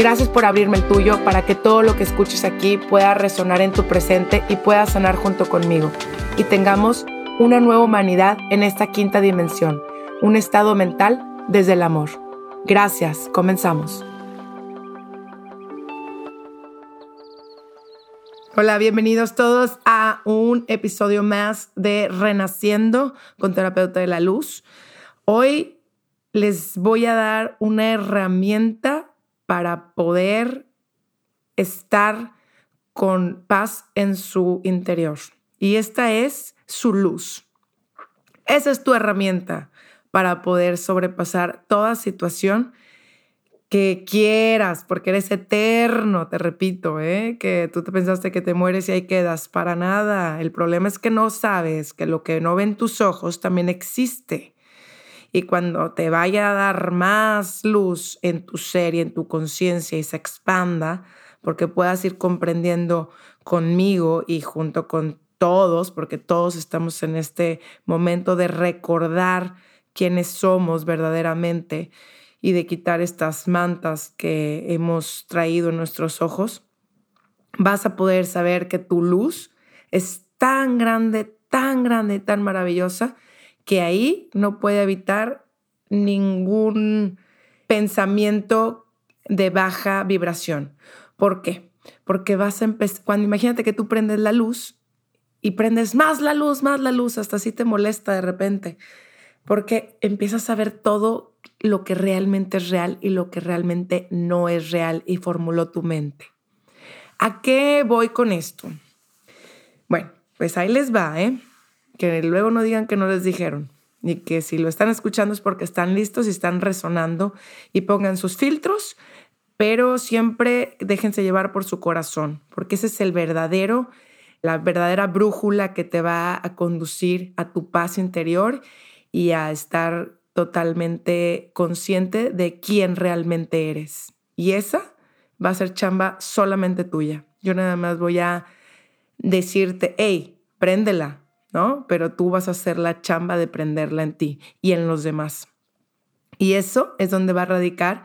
Gracias por abrirme el tuyo para que todo lo que escuches aquí pueda resonar en tu presente y pueda sanar junto conmigo. Y tengamos una nueva humanidad en esta quinta dimensión, un estado mental desde el amor. Gracias, comenzamos. Hola, bienvenidos todos a un episodio más de Renaciendo con Terapeuta de la Luz. Hoy les voy a dar una herramienta para poder estar con paz en su interior. Y esta es su luz. Esa es tu herramienta para poder sobrepasar toda situación que quieras, porque eres eterno, te repito, ¿eh? que tú te pensaste que te mueres y ahí quedas. Para nada. El problema es que no sabes que lo que no ven tus ojos también existe y cuando te vaya a dar más luz en tu ser y en tu conciencia y se expanda, porque puedas ir comprendiendo conmigo y junto con todos, porque todos estamos en este momento de recordar quiénes somos verdaderamente y de quitar estas mantas que hemos traído en nuestros ojos, vas a poder saber que tu luz es tan grande, tan grande, tan maravillosa, que ahí no puede evitar ningún pensamiento de baja vibración. ¿Por qué? Porque vas a empezar, cuando imagínate que tú prendes la luz y prendes más la luz, más la luz, hasta así te molesta de repente, porque empiezas a ver todo lo que realmente es real y lo que realmente no es real y formuló tu mente. ¿A qué voy con esto? Bueno, pues ahí les va, ¿eh? Que luego no digan que no les dijeron y que si lo están escuchando es porque están listos y están resonando y pongan sus filtros, pero siempre déjense llevar por su corazón, porque ese es el verdadero, la verdadera brújula que te va a conducir a tu paz interior y a estar totalmente consciente de quién realmente eres. Y esa va a ser chamba solamente tuya. Yo nada más voy a decirte, hey, préndela, ¿no? Pero tú vas a hacer la chamba de prenderla en ti y en los demás. Y eso es donde va a radicar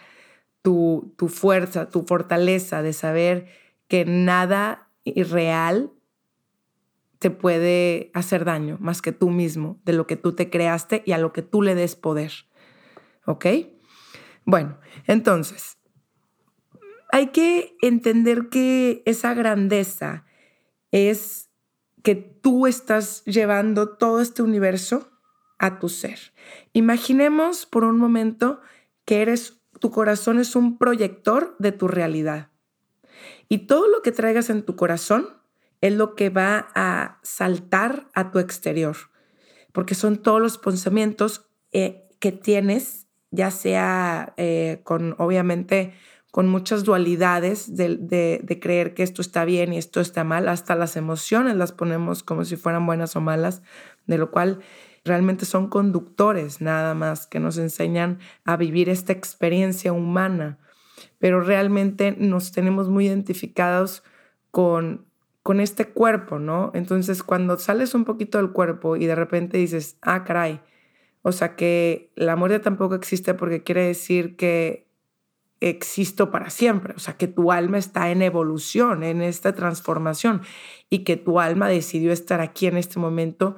tu, tu fuerza, tu fortaleza de saber que nada irreal te puede hacer daño más que tú mismo, de lo que tú te creaste y a lo que tú le des poder. ¿Ok? Bueno, entonces, hay que entender que esa grandeza es que tú estás llevando todo este universo a tu ser. Imaginemos por un momento que eres tu corazón es un proyector de tu realidad. Y todo lo que traigas en tu corazón es lo que va a saltar a tu exterior, porque son todos los pensamientos eh, que tienes, ya sea eh, con, obviamente, con muchas dualidades de, creer que esto está bien y esto está mal, hasta las emociones las ponemos como si fueran buenas o malas, de lo cual realmente son conductores nada más que nos enseñan a vivir esta experiencia humana, pero realmente nos tenemos muy identificados con, con este cuerpo, ¿no? Entonces cuando sales un poquito del cuerpo y de repente dices, ah, caray, o sea que la muerte tampoco existe porque quiere decir que existo para siempre, o sea, que tu alma está en evolución, en esta transformación y que tu alma decidió estar aquí en este momento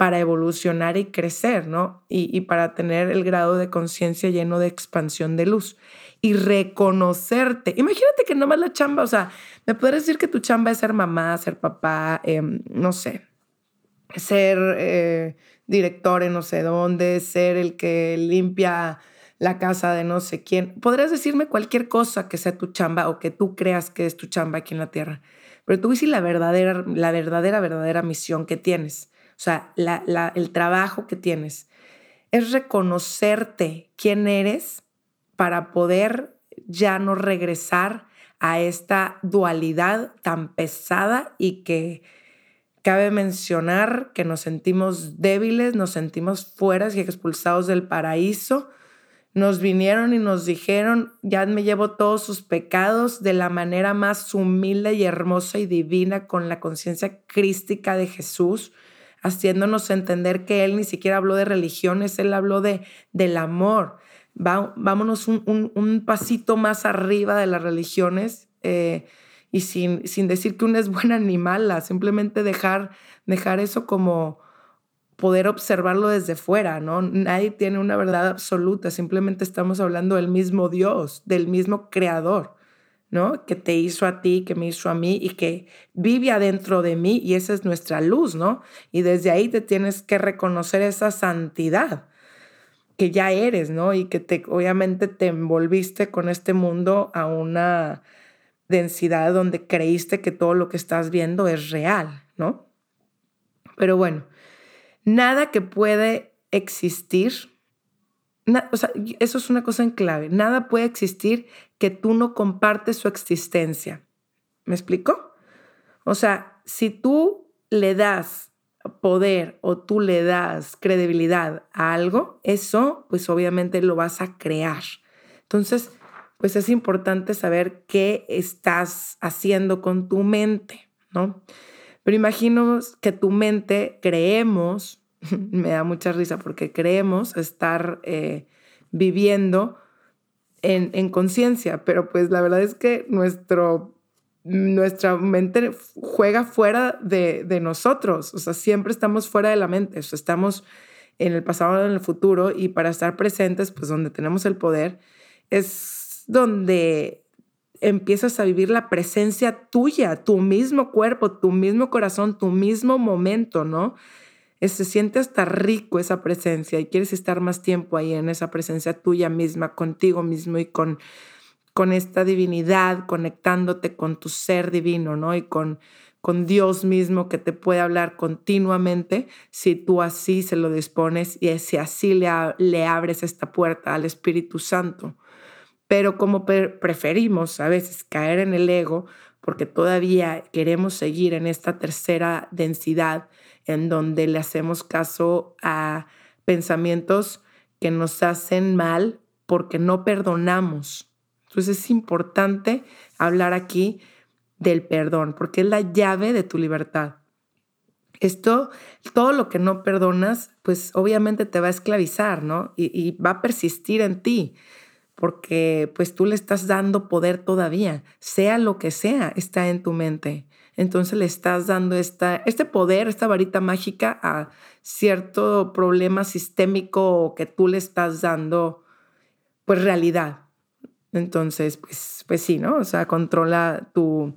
para evolucionar y crecer, ¿no? Y, para tener el grado de conciencia lleno de expansión de luz y reconocerte. Imagínate que no más la chamba, o sea, me puedes decir que tu chamba es ser mamá, ser papá, em, no sé, ser eh, director en no sé dónde, ser el que limpia la casa de no sé quién. Podrías decirme cualquier cosa que sea tu chamba o que tú creas que es tu chamba aquí en la tierra, pero tú dices la verdadera, la verdadera, verdadera misión que tienes, o sea, el trabajo que tienes, es reconocerte quién eres para poder ya no regresar a esta dualidad tan pesada y que cabe mencionar que nos sentimos débiles, nos sentimos fuera y expulsados del paraíso. Nos vinieron y nos dijeron, ya me llevo todos sus pecados de la manera más humilde y hermosa y divina con la conciencia crística de Jesús, haciéndonos entender que Él ni siquiera habló de religiones, Él habló de, del amor. Vámonos un, pasito más arriba de las religiones eh, y sin, sin decir que uno es buena ni mala, simplemente dejar, dejar eso como poder observarlo desde fuera, ¿no? Nadie tiene una verdad absoluta, simplemente estamos hablando del mismo Dios, del mismo creador, ¿no? Que te hizo a ti, que me hizo a mí y que vive adentro de mí y esa es nuestra luz, ¿no? Y desde ahí te tienes que reconocer esa santidad que ya eres, ¿no? Y que te, obviamente te envolviste con este mundo a una densidad donde creíste que todo lo que estás viendo es real, ¿no? Pero bueno, nada que puede existir, o sea, eso es una cosa en clave, nada puede existir que tú no compartes su existencia. ¿Me explico? O sea, si tú le das poder o tú le das credibilidad a algo, eso pues obviamente lo vas a crear. Entonces, pues es importante saber qué estás haciendo con tu mente, ¿no? Pero imagino que tu mente creemos, me da mucha risa porque creemos estar eh, viviendo en, en conciencia, pero pues la verdad es que nuestro nuestra mente juega fuera de, nosotros, o sea, siempre estamos fuera de la mente, o sea, estamos en el pasado, en el futuro, y para estar presentes, pues donde tenemos el poder, es donde empiezas a vivir la presencia tuya, tu mismo cuerpo, tu mismo corazón, tu mismo momento, ¿no? se siente hasta rico esa presencia y quieres estar más tiempo ahí en esa presencia tuya misma, contigo mismo y con con esta divinidad, conectándote con tu ser divino, ¿no? Y con, con Dios mismo que te puede hablar continuamente si tú así se lo dispones y si así le, le abres esta puerta al Espíritu Santo. Pero como preferimos a veces caer en el ego, porque todavía queremos seguir en esta tercera densidad en donde le hacemos caso a pensamientos que nos hacen mal porque no perdonamos entonces es importante hablar aquí del perdón, porque es la llave de tu libertad. Esto, todo lo que no perdonas, pues obviamente te va a esclavizar, ¿no? Y, va a persistir en ti, porque pues tú le estás dando poder todavía, sea lo que sea, está en tu mente. Entonces le estás dando esta, este poder, esta varita mágica a cierto problema sistémico que tú le estás dando, pues realidad. Entonces, pues, pues sí, ¿no? O sea, controla tu,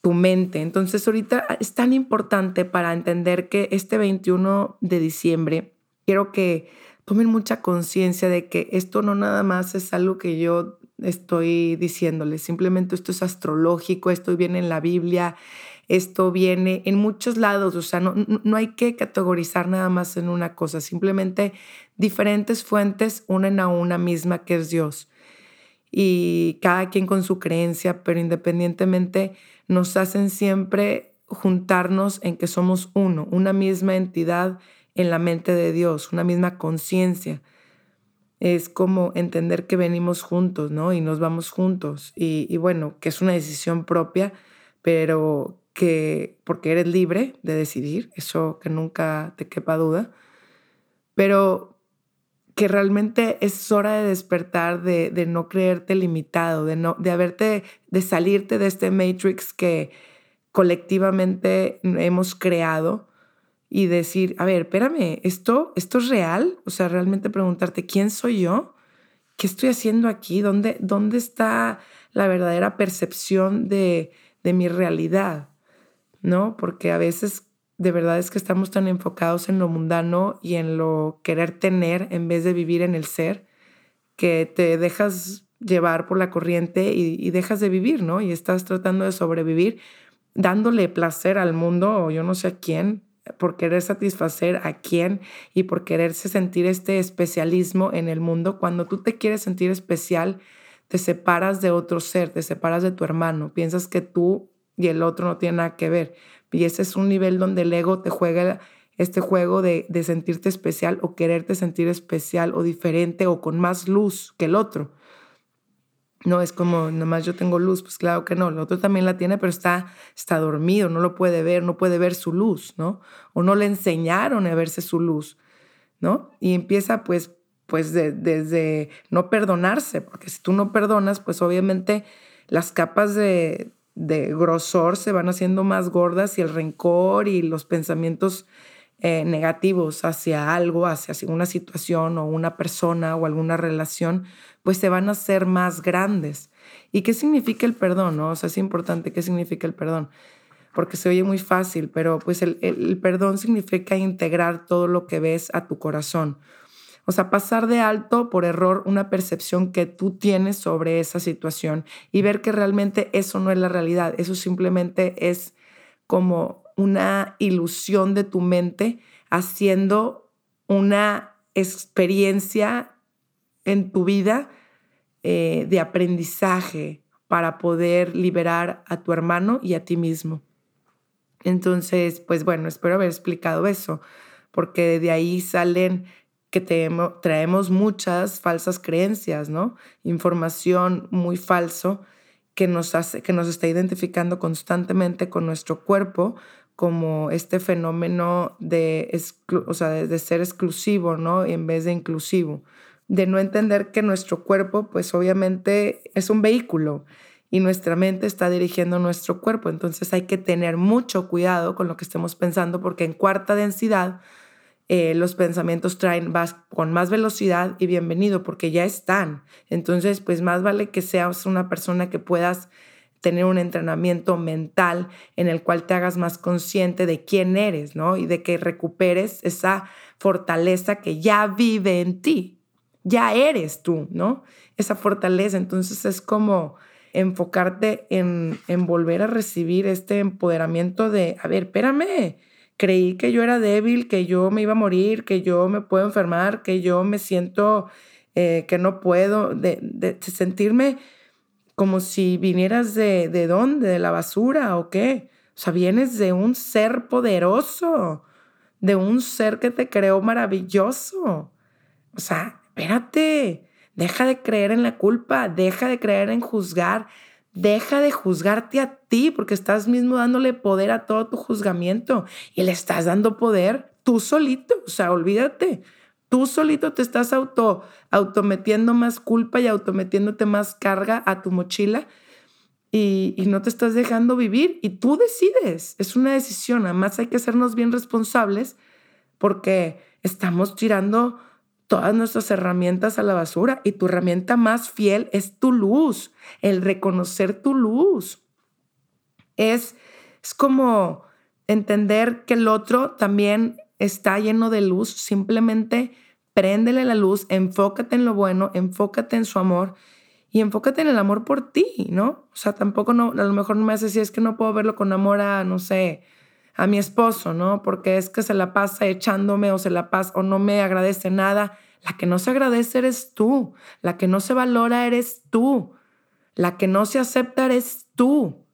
tu mente. Entonces, ahorita es tan importante para entender que este 21 de diciembre quiero que tomen mucha conciencia de que esto no nada más es algo que yo estoy diciéndoles, simplemente esto es astrológico, esto viene en la Biblia, esto viene en muchos lados, o sea, no, no hay que categorizar nada más en una cosa, simplemente diferentes fuentes unen a una misma que es Dios. Y cada quien con su creencia, pero independientemente nos hacen siempre juntarnos en que somos uno, una misma entidad en la mente de Dios, una misma conciencia. Es como entender que venimos juntos, ¿no? Y nos vamos juntos. Y, bueno, que es una decisión propia, pero que, porque eres libre de decidir, eso que nunca te quepa duda. Pero que realmente es hora de despertar, de, no creerte limitado, de, no, de haberte, de salirte de este matrix que colectivamente hemos creado y decir, a ver, espérame, ¿esto, ¿esto es real? O sea, realmente preguntarte, ¿quién soy yo? ¿Qué estoy haciendo aquí? ¿Dónde, dónde está la verdadera percepción de, de mi realidad? ¿No? Porque a veces de verdad es que estamos tan enfocados en lo mundano y en lo querer tener en vez de vivir en el ser, que te dejas llevar por la corriente y, dejas de vivir, ¿no? Y estás tratando de sobrevivir dándole placer al mundo o yo no sé a quién, por querer satisfacer a quién y por quererse sentir este especialismo en el mundo. Cuando tú te quieres sentir especial, te separas de otro ser, te separas de tu hermano, piensas que tú y el otro no tienen nada que ver. Y ese es un nivel donde el ego te juega este juego de, de sentirte especial o quererte sentir especial o diferente o con más luz que el otro. No es como, nomás yo tengo luz, pues claro que no, el otro también la tiene, pero está, está dormido, no lo puede ver, no puede ver su luz, ¿no? O no le enseñaron a verse su luz, ¿no? Y empieza pues, pues desde no perdonarse, porque si tú no perdonas, pues obviamente las capas de, de grosor se van haciendo más gordas y el rencor y los pensamientos eh, negativos hacia algo, hacia una situación o una persona o alguna relación, pues se van a hacer más grandes. ¿Y qué significa el perdón? No? O sea, es importante qué significa el perdón, porque se oye muy fácil, pero pues el, el perdón significa integrar todo lo que ves a tu corazón. O sea, pasar de alto por error una percepción que tú tienes sobre esa situación y ver que realmente eso no es la realidad, eso simplemente es como una ilusión de tu mente haciendo una experiencia en tu vida eh, de aprendizaje para poder liberar a tu hermano y a ti mismo. Entonces, pues bueno, espero haber explicado eso, porque de ahí salen que traemos muchas falsas creencias, ¿no? Información muy falso que nos, hace, que nos está identificando constantemente con nuestro cuerpo como este fenómeno de, o sea, de, ser exclusivo, ¿no? En vez de inclusivo. De no entender que nuestro cuerpo, pues obviamente es un vehículo y nuestra mente está dirigiendo nuestro cuerpo. Entonces hay que tener mucho cuidado con lo que estemos pensando porque en cuarta densidad eh, los pensamientos traen vas con más velocidad y bienvenido porque ya están. Entonces, pues más vale que seas una persona que puedas tener un entrenamiento mental en el cual te hagas más consciente de quién eres, ¿no? Y de que recuperes esa fortaleza que ya vive en ti. Ya eres tú, ¿no? Esa fortaleza. Entonces es como enfocarte en, en volver a recibir este empoderamiento de, a ver, espérame, creí que yo era débil, que yo me iba a morir, que yo me puedo enfermar, que yo me siento eh, que no puedo, de, de sentirme como si vinieras de, de dónde, de la basura o qué. O sea, vienes de un ser poderoso, de un ser que te creó maravilloso. O sea, espérate, deja de creer en la culpa, deja de creer en juzgar, deja de juzgarte a ti porque estás mismo dándole poder a todo tu juzgamiento y le estás dando poder tú solito. O sea, olvídate. Tú solito te estás auto, autometiendo más culpa y autometiéndote más carga a tu mochila y, no te estás dejando vivir y tú decides. Es una decisión. Además hay que hacernos bien responsables porque estamos tirando todas nuestras herramientas a la basura y tu herramienta más fiel es tu luz, el reconocer tu luz. Es, es como entender que el otro también está lleno de luz, simplemente préndele la luz, enfócate en lo bueno, enfócate en su amor y enfócate en el amor por ti, ¿no? O sea, tampoco no, a lo mejor no me hace si es que no puedo verlo con amor a, no sé, a mi esposo, ¿no? Porque es que se la pasa echándome o se la pasa o no me agradece nada. La que no se agradece eres tú, la que no se valora eres tú, la que no se acepta eres tú.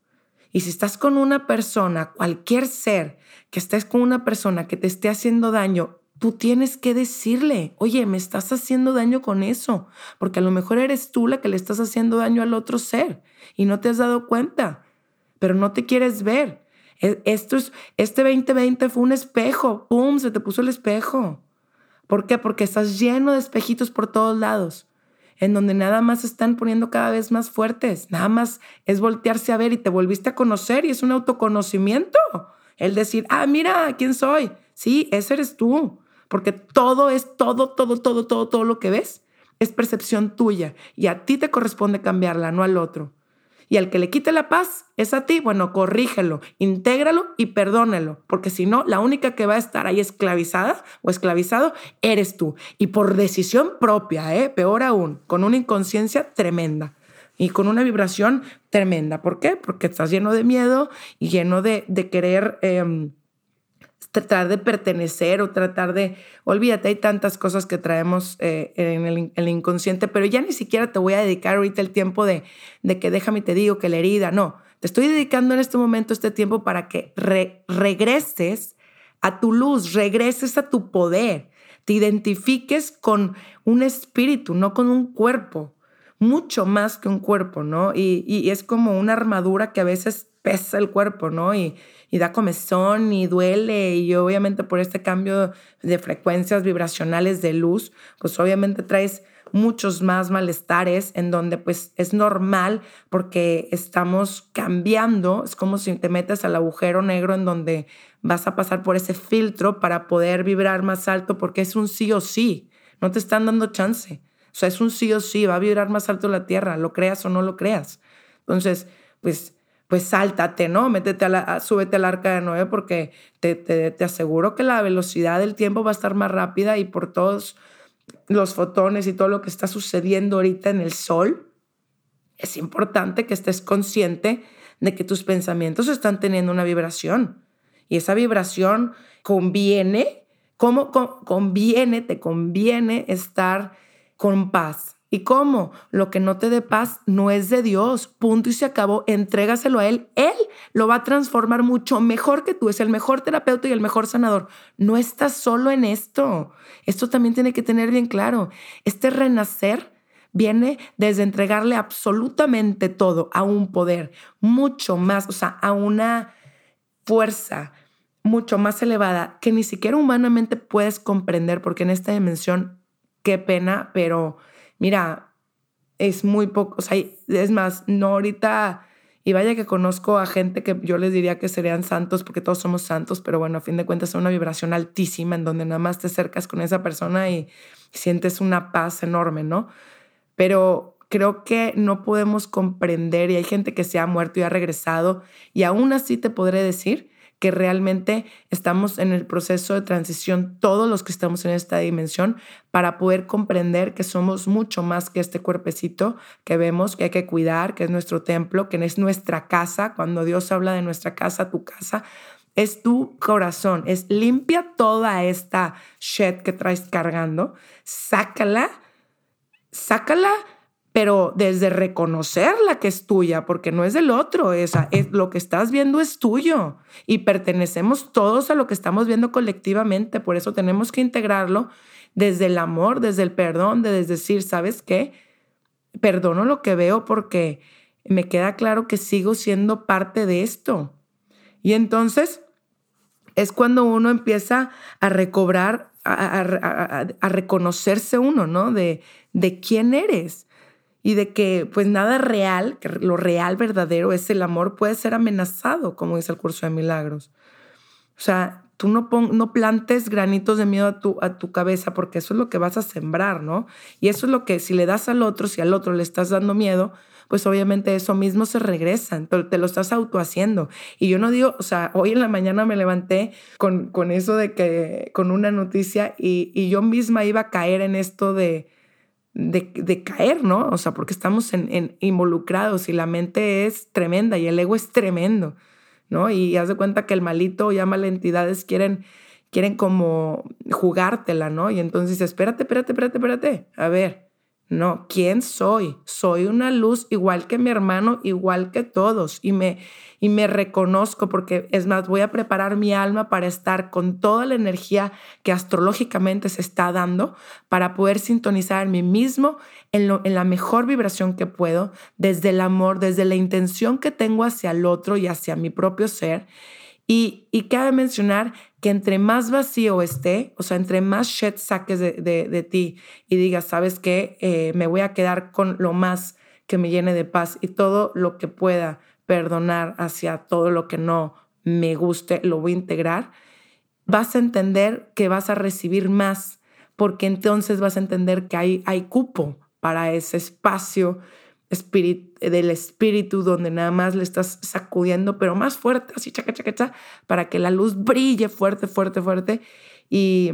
Y si estás con una persona, cualquier ser, que estés con una persona que te esté haciendo daño, tú tienes que decirle, oye, me estás haciendo daño con eso, porque a lo mejor eres tú la que le estás haciendo daño al otro ser y no te has dado cuenta, pero no te quieres ver. E, esto es, este 2020 fue un espejo, ¡pum! Se te puso el espejo. ¿Por qué? Porque estás lleno de espejitos por todos lados en donde nada más están poniendo cada vez más fuertes, nada más es voltearse a ver y te volviste a conocer y es un autoconocimiento. El decir, ah, mira, ¿quién soy? Sí, ese eres tú, porque todo es todo, todo, todo, todo, todo lo que ves es percepción tuya y a ti te corresponde cambiarla, no al otro. Y al que le quite la paz es a ti, bueno, corrígelo, intégralo y perdónelo, porque si no, la única que va a estar ahí esclavizada o esclavizado eres tú. Y por decisión propia, ¿eh? peor aún, con una inconsciencia tremenda y con una vibración tremenda. ¿Por qué? Porque estás lleno de miedo y lleno de, querer... Em, tratar de pertenecer o tratar de, olvídate, hay tantas cosas que traemos eh, en, el, inconsciente, pero ya ni siquiera te voy a dedicar ahorita el tiempo de, de que déjame te digo que la herida, no, te estoy dedicando en este momento este tiempo para que regreses a tu luz, regreses a tu poder, te identifiques con un espíritu, no con un cuerpo, mucho más que un cuerpo, ¿no? Y, y es como una armadura que a veces pesa el cuerpo, ¿no? Y, y da comezón y duele y obviamente por este cambio de frecuencias vibracionales de luz, pues obviamente traes muchos más malestares en donde pues es normal porque estamos cambiando, es como si te metes al agujero negro en donde vas a pasar por ese filtro para poder vibrar más alto porque es un sí o sí, no te están dando chance. O sea, es un sí o sí, va a vibrar más alto la Tierra, lo creas o no lo creas. Entonces, pues pues sáltate, ¿no? Métete a la, súbete al arca de Noé porque te, te, aseguro que la velocidad del tiempo va a estar más rápida y por todos los fotones y todo lo que está sucediendo ahorita en el sol, es importante que estés consciente de que tus pensamientos están teniendo una vibración y esa vibración conviene, ¿cómo conviene? Te conviene estar con paz ¿Y cómo? Lo que no te dé paz no es de Dios. Punto y se acabó. Entrégaselo a Él. Él lo va a transformar mucho mejor que tú. Es el mejor terapeuta y el mejor sanador. No estás solo en esto. Esto también tiene que tener bien claro. Este renacer viene desde entregarle absolutamente todo a un poder mucho más, o sea, a una fuerza mucho más elevada que ni siquiera humanamente puedes comprender porque en esta dimensión, qué pena, pero mira, es muy poco, o sea, es más, no ahorita, y vaya que conozco a gente que yo les diría que serían santos, porque todos somos santos, pero bueno, a fin de cuentas es una vibración altísima en donde nada más te acercas con esa persona y sientes una paz enorme, ¿no? Pero creo que no podemos comprender, y hay gente que se ha muerto y ha regresado, y aún así te podré decir que realmente estamos en el proceso de transición, todos los que estamos en esta dimensión, para poder comprender que somos mucho más que este cuerpecito que vemos, que hay que cuidar, que es nuestro templo, que es nuestra casa. Cuando Dios habla de nuestra casa, tu casa, es tu corazón, es limpia toda esta shit que traes cargando, sácala, sácala pero desde reconocerla que es tuya, porque no es del otro, esa, es, lo que estás viendo es tuyo y pertenecemos todos a lo que estamos viendo colectivamente, por eso tenemos que integrarlo desde el amor, desde el perdón, de decir, ¿sabes qué? Perdono lo que veo porque me queda claro que sigo siendo parte de esto. Y entonces es cuando uno empieza a recobrar, a, reconocerse uno, ¿no? De, de quién eres y de que pues nada real, que lo real verdadero es el amor, puede ser amenazado, como dice el curso de milagros. O sea, tú no, no plantes granitos de miedo a tu, a tu cabeza porque eso es lo que vas a sembrar, ¿no? Y eso es lo que si le das al otro, si al otro le estás dando miedo, pues obviamente eso mismo se regresa, te lo estás autohaciendo. Y yo no digo, o sea, hoy en la mañana me levanté con, con eso de que, con una noticia y, y yo misma iba a caer en esto de, de, caer, ¿no? O sea, porque estamos en, involucrados y la mente es tremenda y el ego es tremendo, ¿no? Y haz de cuenta que el malito ya malas entidades quieren, quieren como jugártela, ¿no? Y entonces, espérate, espérate, espérate, espérate. A ver, no, ¿quién soy? Soy una luz igual que mi hermano, igual que todos. Y me, y me reconozco porque, es más, voy a preparar mi alma para estar con toda la energía que astrológicamente se está dando para poder sintonizar en mí mismo en, en la mejor vibración que puedo, desde el amor, desde la intención que tengo hacia el otro y hacia mi propio ser. Y, y cabe mencionar que entre más vacío esté, o sea, entre más shit saques de, ti y digas, ¿sabes qué? Eh, me voy a quedar con lo más que me llene de paz y todo lo que pueda perdonar hacia todo lo que no me guste, lo voy a integrar, vas a entender que vas a recibir más, porque entonces vas a entender que hay, hay cupo para ese espacio del espíritu donde nada más le estás sacudiendo, pero más fuerte, así chaca, chaca, chaca, para que la luz brille fuerte, fuerte, fuerte y,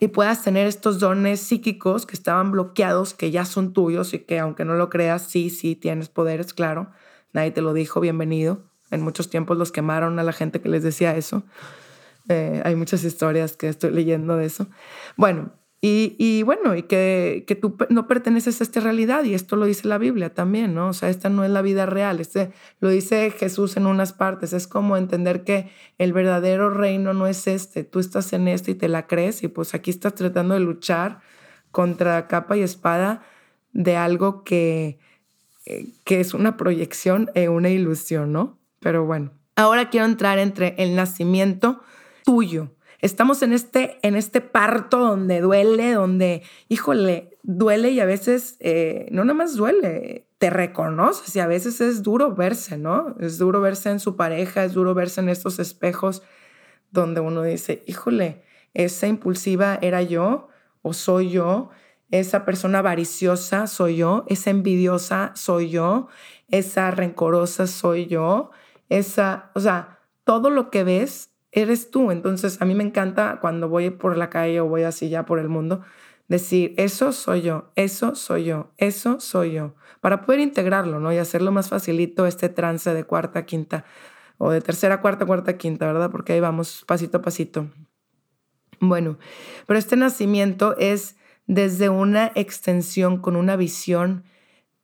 y puedas tener estos dones psíquicos que estaban bloqueados, que ya son tuyos y que aunque no lo creas, sí, sí, tienes poderes, claro. Nadie te lo dijo, bienvenido. En muchos tiempos los quemaron a la gente que les decía eso. Eh, hay muchas historias que estoy leyendo de eso. Bueno, y, bueno, y que, que, tú no perteneces a esta realidad, y esto lo dice la Biblia también, ¿no? O sea, esta no es la vida real, este, lo dice Jesús en unas partes, es como entender que el verdadero reino no es este, tú estás en este y te la crees, y pues aquí estás tratando de luchar contra capa y espada de algo que, eh, que es una proyección e una ilusión, ¿no? Pero bueno, ahora quiero entrar entre el nacimiento tuyo estamos en este, en este parto donde duele, donde, híjole, duele y a veces eh, no nada más duele, te reconoces y a veces es duro verse, ¿no? Es duro verse en su pareja, es duro verse en estos espejos donde uno dice, híjole, esa impulsiva era yo o soy yo, esa persona avariciosa soy yo, esa envidiosa soy yo, esa rencorosa soy yo, esa, o sea, todo lo que ves eres tú. Entonces, a mí me encanta cuando voy por la calle o voy así ya por el mundo, decir, eso soy yo, eso soy yo, eso soy yo, para poder integrarlo, ¿no? Y hacerlo más facilito este trance de cuarta, quinta, o de tercera, cuarta, cuarta, quinta, ¿verdad? Porque ahí vamos pasito a pasito. Bueno, pero este nacimiento es desde una extensión con una visión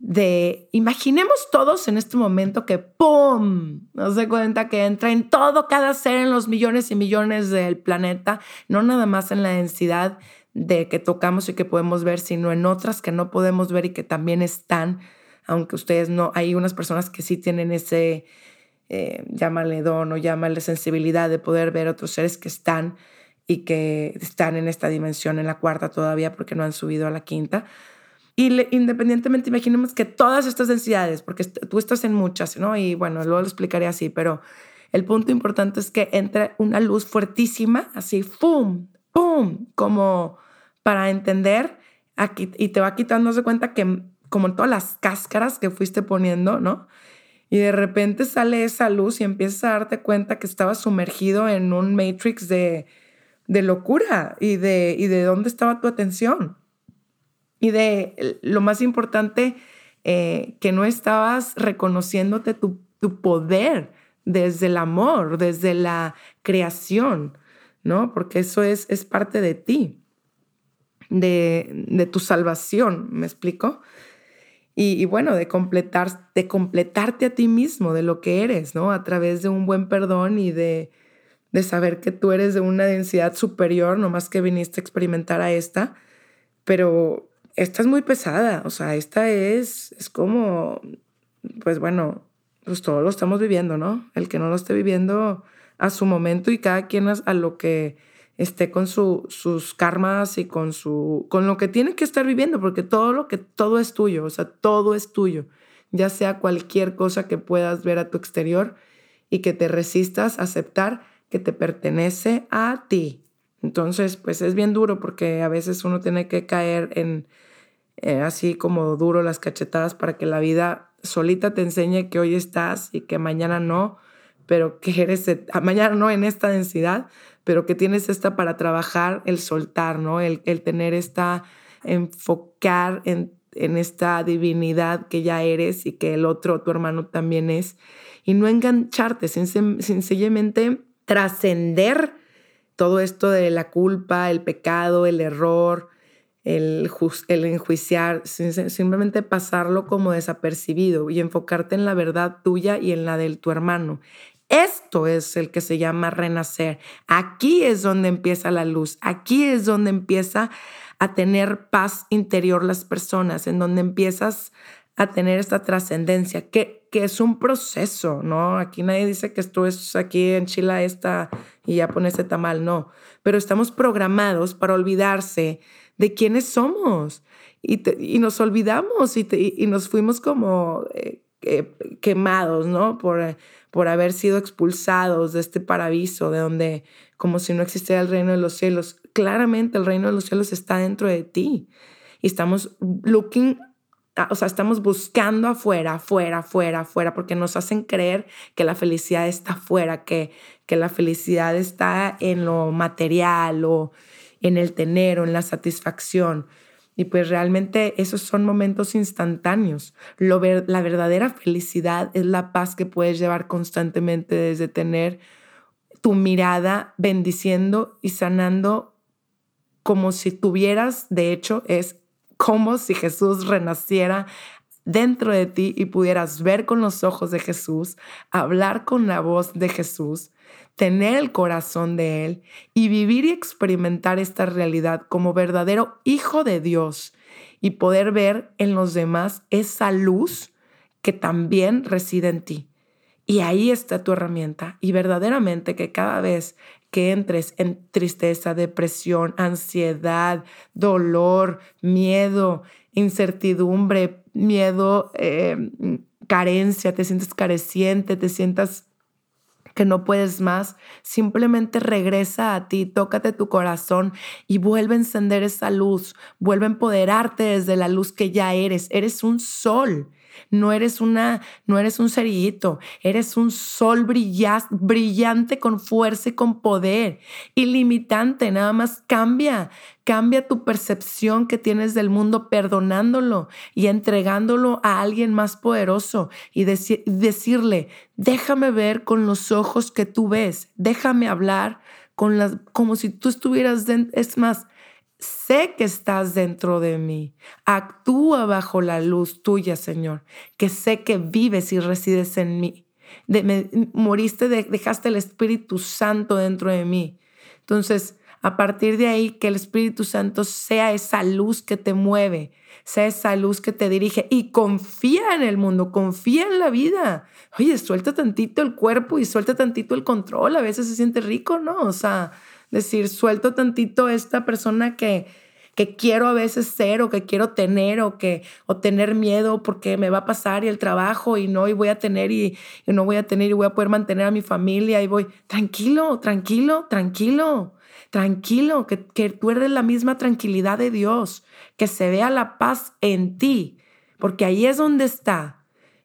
de, imaginemos todos en este momento que ¡pum! Nos de cuenta que entra en todo cada ser en los millones y millones del planeta, no nada más en la densidad de que tocamos y que podemos ver, sino en otras que no podemos ver y que también están, aunque ustedes no, hay unas personas que sí tienen ese, eh, llámale don o llámale sensibilidad de poder ver otros seres que están y que están en esta dimensión, en la cuarta todavía, porque no han subido a la quinta y independientemente, imaginemos que todas estas densidades, porque tú estás en muchas, ¿no? Y bueno, luego lo explicaré así, pero el punto importante es que entre una luz fuertísima, así, ¡pum! ¡pum! Como para entender aquí, y te va quitándose cuenta que como todas las cáscaras que fuiste poniendo, ¿no? Y de repente sale esa luz y empiezas a darte cuenta que estabas sumergido en un matrix de, de locura y de, y de dónde estaba tu atención y de lo más importante, eh, que no estabas reconociéndote tu, poder desde el amor, desde la creación, ¿no? Porque eso es, es parte de ti, de, de tu salvación, ¿me explico? Y, bueno, de, completar, de completarte a ti mismo, de lo que eres, ¿no? A través de un buen perdón y de, de saber que tú eres de una densidad superior, no más que viniste a experimentar a esta, pero esta es muy pesada, o sea, esta es, es como, pues bueno, pues todos lo estamos viviendo, ¿no? El que no lo esté viviendo a su momento y cada quien a, lo que esté con su, sus karmas y con, su, con lo que tiene que estar viviendo, porque todo lo que, todo es tuyo, o sea, todo es tuyo, ya sea cualquier cosa que puedas ver a tu exterior y que te resistas a aceptar que te pertenece a ti. Entonces, pues es bien duro porque a veces uno tiene que caer en eh, así como duro las cachetadas para que la vida solita te enseñe que hoy estás y que mañana no, pero que eres, mañana no en esta densidad, pero que tienes esta para trabajar, el soltar, ¿no? El, el tener esta, enfocar en, en esta divinidad que ya eres y que el otro, tu hermano también es, y no engancharte, sencillamente trascender todo esto de la culpa, el pecado, el error, el, enjuiciar, simplemente pasarlo como desapercibido y enfocarte en la verdad tuya y en la de tu hermano. Esto es el que se llama renacer. Aquí es donde empieza la luz, aquí es donde empieza a tener paz interior las personas, en donde empiezas a tener esta trascendencia, que, que es un proceso, ¿no? Aquí nadie dice que esto es aquí en Chile esta y ya pones este tamal, no, pero estamos programados para olvidarse de quiénes somos y, y nos olvidamos y, y, nos fuimos como eh, quemados, ¿no? Por, eh, por haber sido expulsados de este paraíso, de donde como si no existiera el reino de los cielos. Claramente el reino de los cielos está dentro de ti y estamos looking o sea, estamos buscando afuera, afuera, afuera, afuera, porque nos hacen creer que la felicidad está afuera, que, que la felicidad está en lo material o en el tener o en la satisfacción. Y pues realmente esos son momentos instantáneos. Lo la verdadera felicidad es la paz que puedes llevar constantemente desde tener tu mirada bendiciendo y sanando como si tuvieras, de hecho, es como si Jesús renaciera dentro de ti y pudieras ver con los ojos de Jesús, hablar con la voz de Jesús, tener el corazón de Él y vivir y experimentar esta realidad como verdadero hijo de Dios y poder ver en los demás esa luz que también reside en ti. Y ahí está tu herramienta. Y verdaderamente que cada vez que entres en tristeza, depresión, ansiedad, dolor, miedo, incertidumbre, miedo, eh, carencia, te sientes careciente, te sientas que no puedes más, simplemente regresa a ti, tócate tu corazón y vuelve a encender esa luz, vuelve a empoderarte desde la luz que ya eres. Eres un sol. No eres una, no eres un cerillito, eres un sol brillante con fuerza y con poder, ilimitante, nada más cambia, cambia tu percepción que tienes del mundo perdonándolo y entregándolo a alguien más poderoso y decirle, déjame ver con los ojos que tú ves, déjame hablar con las, como si tú estuvieras, es más, sé que estás dentro de mí. Actúa bajo la luz tuya, Señor, que sé que vives y resides en mí. moriste, dejaste el Espíritu Santo dentro de mí. Entonces, a partir de ahí, que el Espíritu Santo sea esa luz que te mueve, sea esa luz que te dirige y confía en el mundo, confía en la vida. Oye, suelta tantito el cuerpo y suelta tantito el control. A veces se siente rico, ¿no? O sea, decir, suelto tantito esta persona que, que quiero a veces ser o que quiero tener o que o tener miedo porque me va a pasar y el trabajo y no y voy a tener y, no voy a tener y voy a poder mantener a mi familia y voy tranquilo, tranquilo, tranquilo, tranquilo, que, que tú la misma tranquilidad de Dios, que se vea la paz en ti, porque ahí es donde está.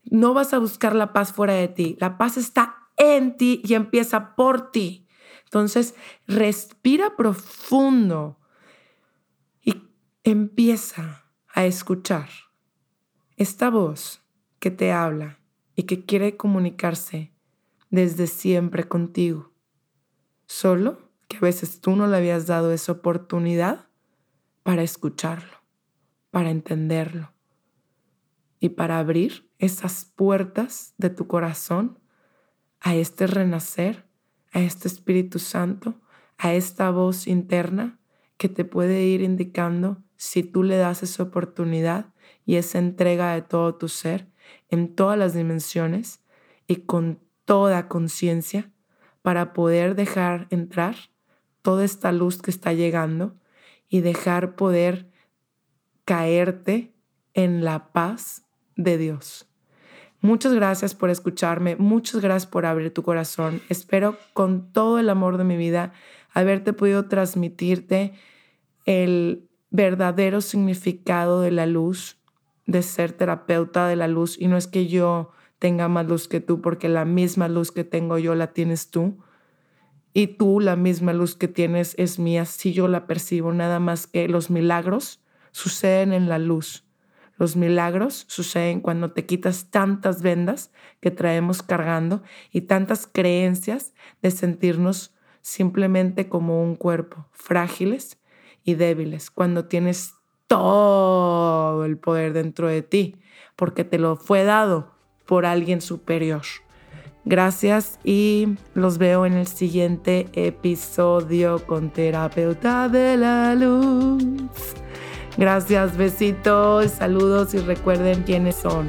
No vas a buscar la paz fuera de ti, la paz está en ti y empieza por ti. Entonces, respira profundo y empieza a escuchar esta voz que te habla y que quiere comunicarse desde siempre contigo. Solo que a veces tú no le habías dado esa oportunidad para escucharlo, para entenderlo y para abrir esas puertas de tu corazón a este renacer a este Espíritu Santo, a esta voz interna que te puede ir indicando si tú le das esa oportunidad y esa entrega de todo tu ser en todas las dimensiones y con toda conciencia para poder dejar entrar toda esta luz que está llegando y dejar poder caerte en la paz de Dios. Muchas gracias por escucharme, muchas gracias por abrir tu corazón. Espero con todo el amor de mi vida haberte podido transmitirte el verdadero significado de la luz, de ser terapeuta de la luz. Y no es que yo tenga más luz que tú, porque la misma luz que tengo yo la tienes tú. Y tú la misma luz que tienes es mía si yo la percibo, nada más que los milagros suceden en la luz los milagros suceden cuando te quitas tantas vendas que traemos cargando y tantas creencias de sentirnos simplemente como un cuerpo, frágiles y débiles, cuando tienes todo el poder dentro de ti, porque te lo fue dado por alguien superior. Gracias y los veo en el siguiente episodio con Terapeuta de la Luz. Gracias, besitos, saludos y recuerden quiénes son.